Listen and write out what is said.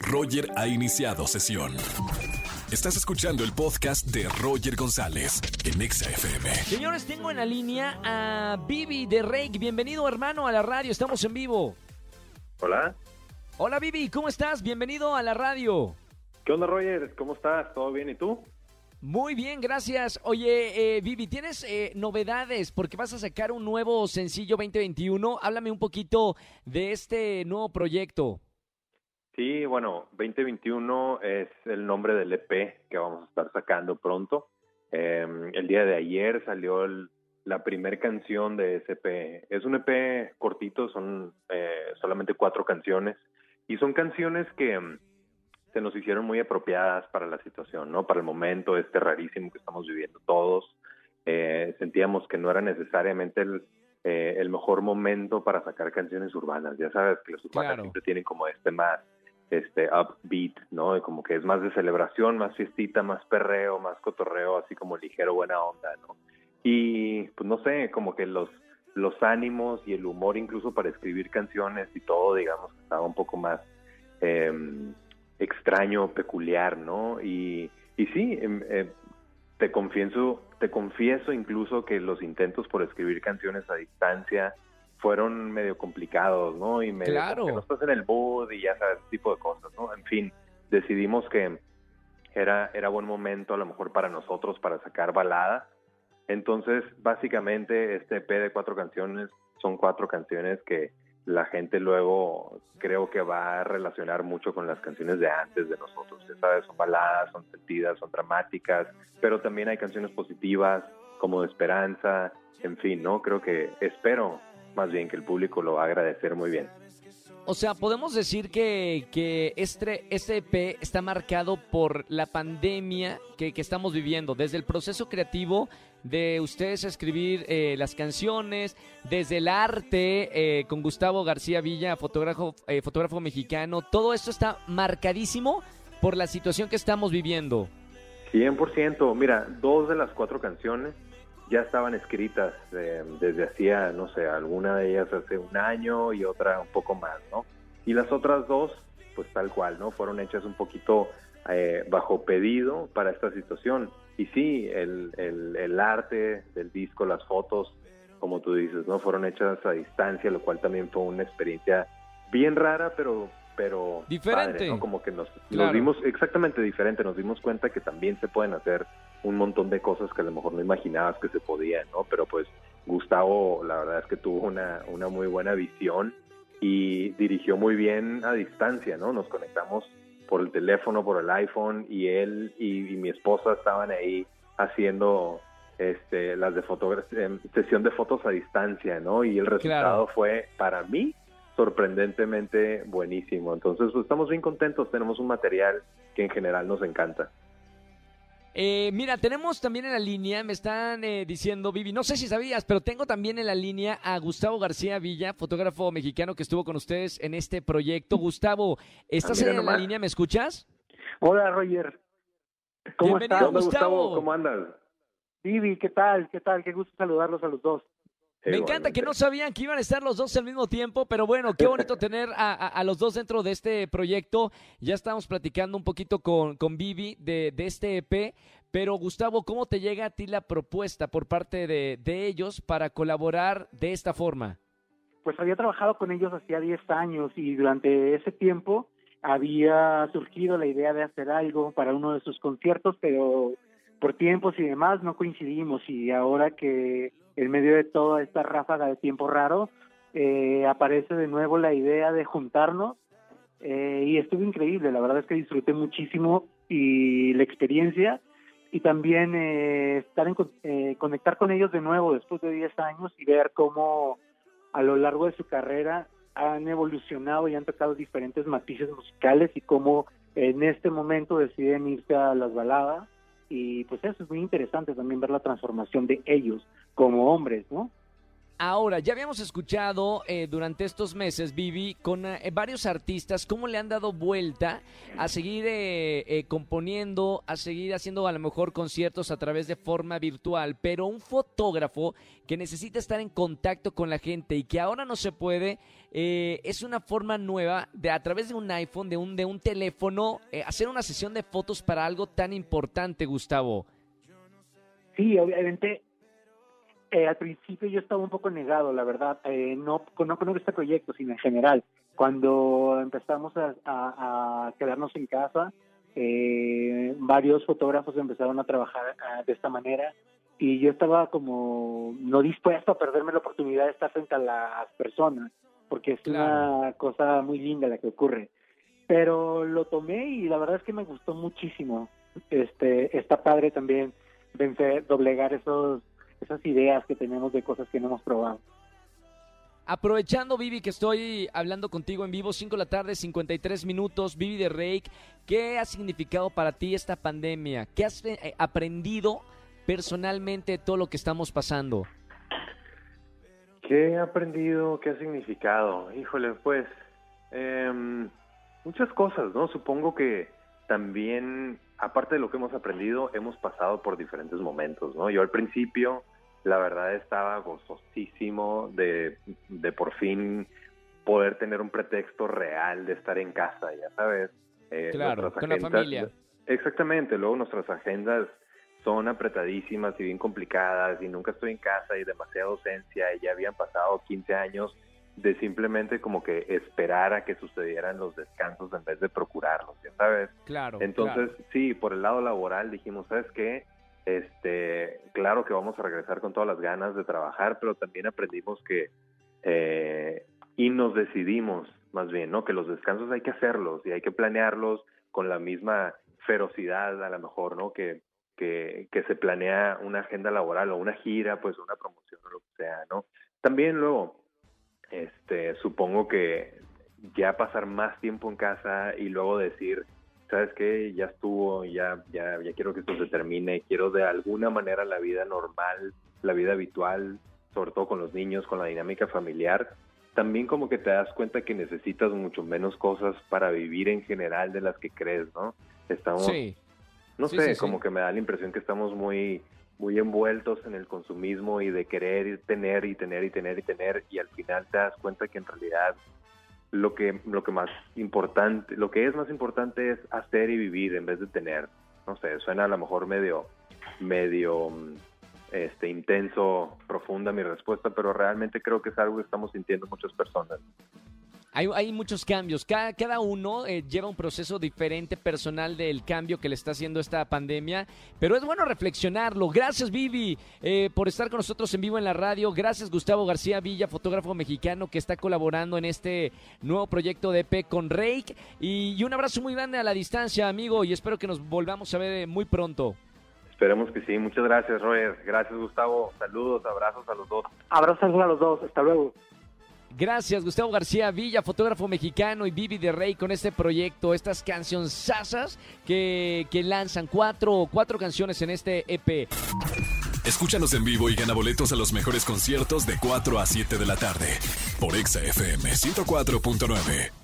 Roger ha iniciado sesión. Estás escuchando el podcast de Roger González en Exa FM. Señores, tengo en la línea a Vivi de Rake. Bienvenido, hermano, a la radio. Estamos en vivo. Hola. Hola, Vivi, ¿cómo estás? Bienvenido a la radio. ¿Qué onda, Roger? ¿Cómo estás? ¿Todo bien? ¿Y tú? Muy bien, gracias. Oye, eh, Vivi, ¿tienes eh, novedades? Porque vas a sacar un nuevo sencillo 2021. Háblame un poquito de este nuevo proyecto. Sí, bueno, 2021 es el nombre del EP que vamos a estar sacando pronto. Eh, el día de ayer salió el, la primera canción de ese EP. Es un EP cortito, son eh, solamente cuatro canciones. Y son canciones que mm, se nos hicieron muy apropiadas para la situación, ¿no? Para el momento este rarísimo que estamos viviendo todos. Eh, sentíamos que no era necesariamente el, eh, el mejor momento para sacar canciones urbanas. Ya sabes que las urbanas Claro. siempre tienen como este más este upbeat, ¿no? Como que es más de celebración, más fiestita, más perreo, más cotorreo, así como ligero, buena onda, ¿no? Y pues no sé, como que los los ánimos y el humor incluso para escribir canciones y todo, digamos, estaba un poco más eh, extraño, peculiar, ¿no? Y, y sí, eh, te confieso, te confieso incluso que los intentos por escribir canciones a distancia fueron medio complicados, ¿no? Y medio Claro. que no estás en el mood y ya sabes, ese tipo de cosas, ¿no? En fin, decidimos que era, era buen momento a lo mejor para nosotros para sacar baladas. Entonces, básicamente, este EP de cuatro canciones son cuatro canciones que la gente luego creo que va a relacionar mucho con las canciones de antes de nosotros. Ya sabes, son baladas, son sentidas, son dramáticas, pero también hay canciones positivas, como de esperanza, en fin, ¿no? Creo que espero más bien que el público lo va a agradecer muy bien. O sea, podemos decir que, que este, este EP está marcado por la pandemia que, que estamos viviendo, desde el proceso creativo de ustedes escribir eh, las canciones, desde el arte eh, con Gustavo García Villa, fotógrafo, eh, fotógrafo mexicano, todo esto está marcadísimo por la situación que estamos viviendo. 100%. Mira, dos de las cuatro canciones ya estaban escritas eh, desde hacía, no sé, alguna de ellas hace un año y otra un poco más, ¿no? Y las otras dos, pues tal cual, ¿no? Fueron hechas un poquito eh, bajo pedido para esta situación. Y sí, el, el, el arte del disco, las fotos, como tú dices, ¿no? Fueron hechas a distancia, lo cual también fue una experiencia bien rara, pero pero Diferente. padre, ¿no? Como que nos, nos Claro. dimos exactamente diferente, nos dimos cuenta que también se pueden hacer un montón de cosas que a lo mejor no imaginabas que se podían, ¿no? Pero pues Gustavo, la verdad es que tuvo una, una muy buena visión y dirigió muy bien a distancia, ¿no? Nos conectamos por el teléfono, por el iPhone y él y, y mi esposa estaban ahí haciendo este las de foto, em, sesión de fotos a distancia, ¿no? Y el resultado fue para mí sorprendentemente buenísimo. Entonces, pues estamos bien contentos, tenemos un material que en general nos encanta. Eh, mira, tenemos también en la línea, me están eh, diciendo, Vivi, no sé si sabías, pero tengo también en la línea a Gustavo García Villa, fotógrafo mexicano que estuvo con ustedes en este proyecto. Gustavo, ¿estás Ah, en la nomás. línea? ¿Me escuchas? Hola, Roger. ¿Cómo Bienvenido, estás? ¿Qué onda, Gustavo. ¿Cómo andas? Vivi, ¿qué tal? ¿Qué tal? Qué gusto saludarlos a los dos. Me encanta que no sabían que iban a estar los dos al mismo tiempo, pero bueno, qué bonito tener a, a- a los dos dentro de este proyecto. Ya estábamos platicando un poquito con, con Vivi de, de este EP, pero Gustavo, ¿cómo te llega a ti la propuesta por parte de, de ellos para colaborar de esta forma? Pues había trabajado con ellos hacía 10 años y durante ese tiempo había surgido la idea de hacer algo para uno de sus conciertos, pero por tiempos y demás no coincidimos. Y ahora que en medio de toda esta ráfaga de tiempo raro eh, aparece de nuevo la idea de juntarnos eh, y estuvo increíble, la verdad es que disfruté muchísimo y la experiencia y también eh, estar en, eh, conectar con ellos de nuevo después de 10 años y ver cómo a lo largo de su carrera han evolucionado y han tocado diferentes matices musicales y cómo en este momento deciden irse a las baladas y pues eso es muy interesante también ver la transformación de ellos como hombres, ¿no? Ahora, ya habíamos escuchado eh, durante estos meses, Vivi, con eh, varios artistas, cómo le han dado vuelta a seguir eh, eh, componiendo, a seguir haciendo a lo mejor conciertos a través de forma virtual, pero un fotógrafo que necesita estar en contacto con la gente y que ahora no se puede, eh, es una forma nueva de a través de un iPhone, de un, de un teléfono, eh, hacer una sesión de fotos para algo tan importante, Gustavo. Sí, obviamente. eh, al principio yo estaba un poco negado, la verdad. Eh, no, no con este proyecto, sino en general. Cuando empezamos a, quedarnos en casa, varios fotógrafos empezaron a trabajar ah, de esta manera y yo estaba como no dispuesto a perderme la oportunidad de estar frente a las personas, porque es Claro. una cosa muy linda la que ocurre. Pero lo tomé y la verdad es que me gustó muchísimo. Este, está padre también vencer, doblegar esos, esas ideas que tenemos de cosas que no hemos probado. Aprovechando, Vivi, que estoy hablando contigo en vivo, 5 de la tarde, 53 minutos, Vivi de Rake, ¿qué ha significado para ti esta pandemia? ¿Qué has eh, aprendido personalmente de todo lo que estamos pasando? ¿Qué he aprendido? ¿Qué ha significado? Híjole, pues em, muchas cosas, ¿no? Supongo que también, aparte de lo que hemos aprendido, hemos pasado por diferentes momentos, ¿no? Yo al principio, la verdad, estaba gozosísimo de, de por fin poder tener un pretexto real de estar en casa, ya sabes. Eh, Claro, con la familia. Exactamente, luego nuestras agendas son apretadísimas y bien complicadas y nunca estoy en casa y demasiada ausencia y ya habían pasado 15 años de simplemente como que esperar a que sucedieran los descansos en vez de procurarlos, ya sabes. Claro. Entonces, sí, por el lado laboral dijimos, ¿sabes qué? Este, claro que vamos a regresar con todas las ganas de trabajar, pero también aprendimos que eh, y nos decidimos, más bien, ¿no? Que los descansos hay que hacerlos y hay que planearlos con la misma ferocidad, a lo mejor, ¿no? Que, que, se planea una agenda laboral o una gira, pues una promoción o lo que sea, ¿no? También luego, este, supongo que ya pasar más tiempo en casa y luego decir, sabes qué, ya estuvo, ya, ya, ya quiero que esto se termine, quiero de alguna manera la vida normal, la vida habitual, sobre todo con los niños, con la dinámica familiar, también como que te das cuenta que necesitas mucho menos cosas para vivir en general de las que crees, ¿no? Estamos, Sí. No Sí, sé, sí, sí. como que me da la impresión que estamos muy muy envueltos en el consumismo y de querer y tener y tener y tener y tener y al final te das cuenta que en realidad lo que lo que más importante, lo que es más importante es hacer y vivir en vez de tener. No sé, suena a lo mejor medio medio mm, este intenso, profunda mi respuesta, pero realmente creo que es algo que estamos sintiendo muchas personas. Hay, hay muchos cambios. Cada, cada uno eh, lleva un proceso diferente personal del cambio que le está haciendo esta pandemia, pero es bueno reflexionarlo. Gracias, Vivi, eh, por estar con nosotros en vivo en la radio. Gracias, Gustavo García Villa, fotógrafo mexicano que está colaborando en este nuevo proyecto de EP con Rake. Y, y un abrazo muy grande a la distancia, amigo, y espero que nos volvamos a ver eh, muy pronto. Esperemos que sí. Muchas gracias, Roger. Gracias, Gustavo. Saludos, abrazos a los dos. Abrazos a los dos, hasta luego. Gracias, Gustavo García Villa, fotógrafo mexicano y Vivi de Rey con este proyecto, estas cancionzasas que, que lanzan cuatro, cuatro canciones en este EP. Escúchanos en vivo y gana boletos a los mejores conciertos de 4 a 7 de la tarde por Exa FM 104.9.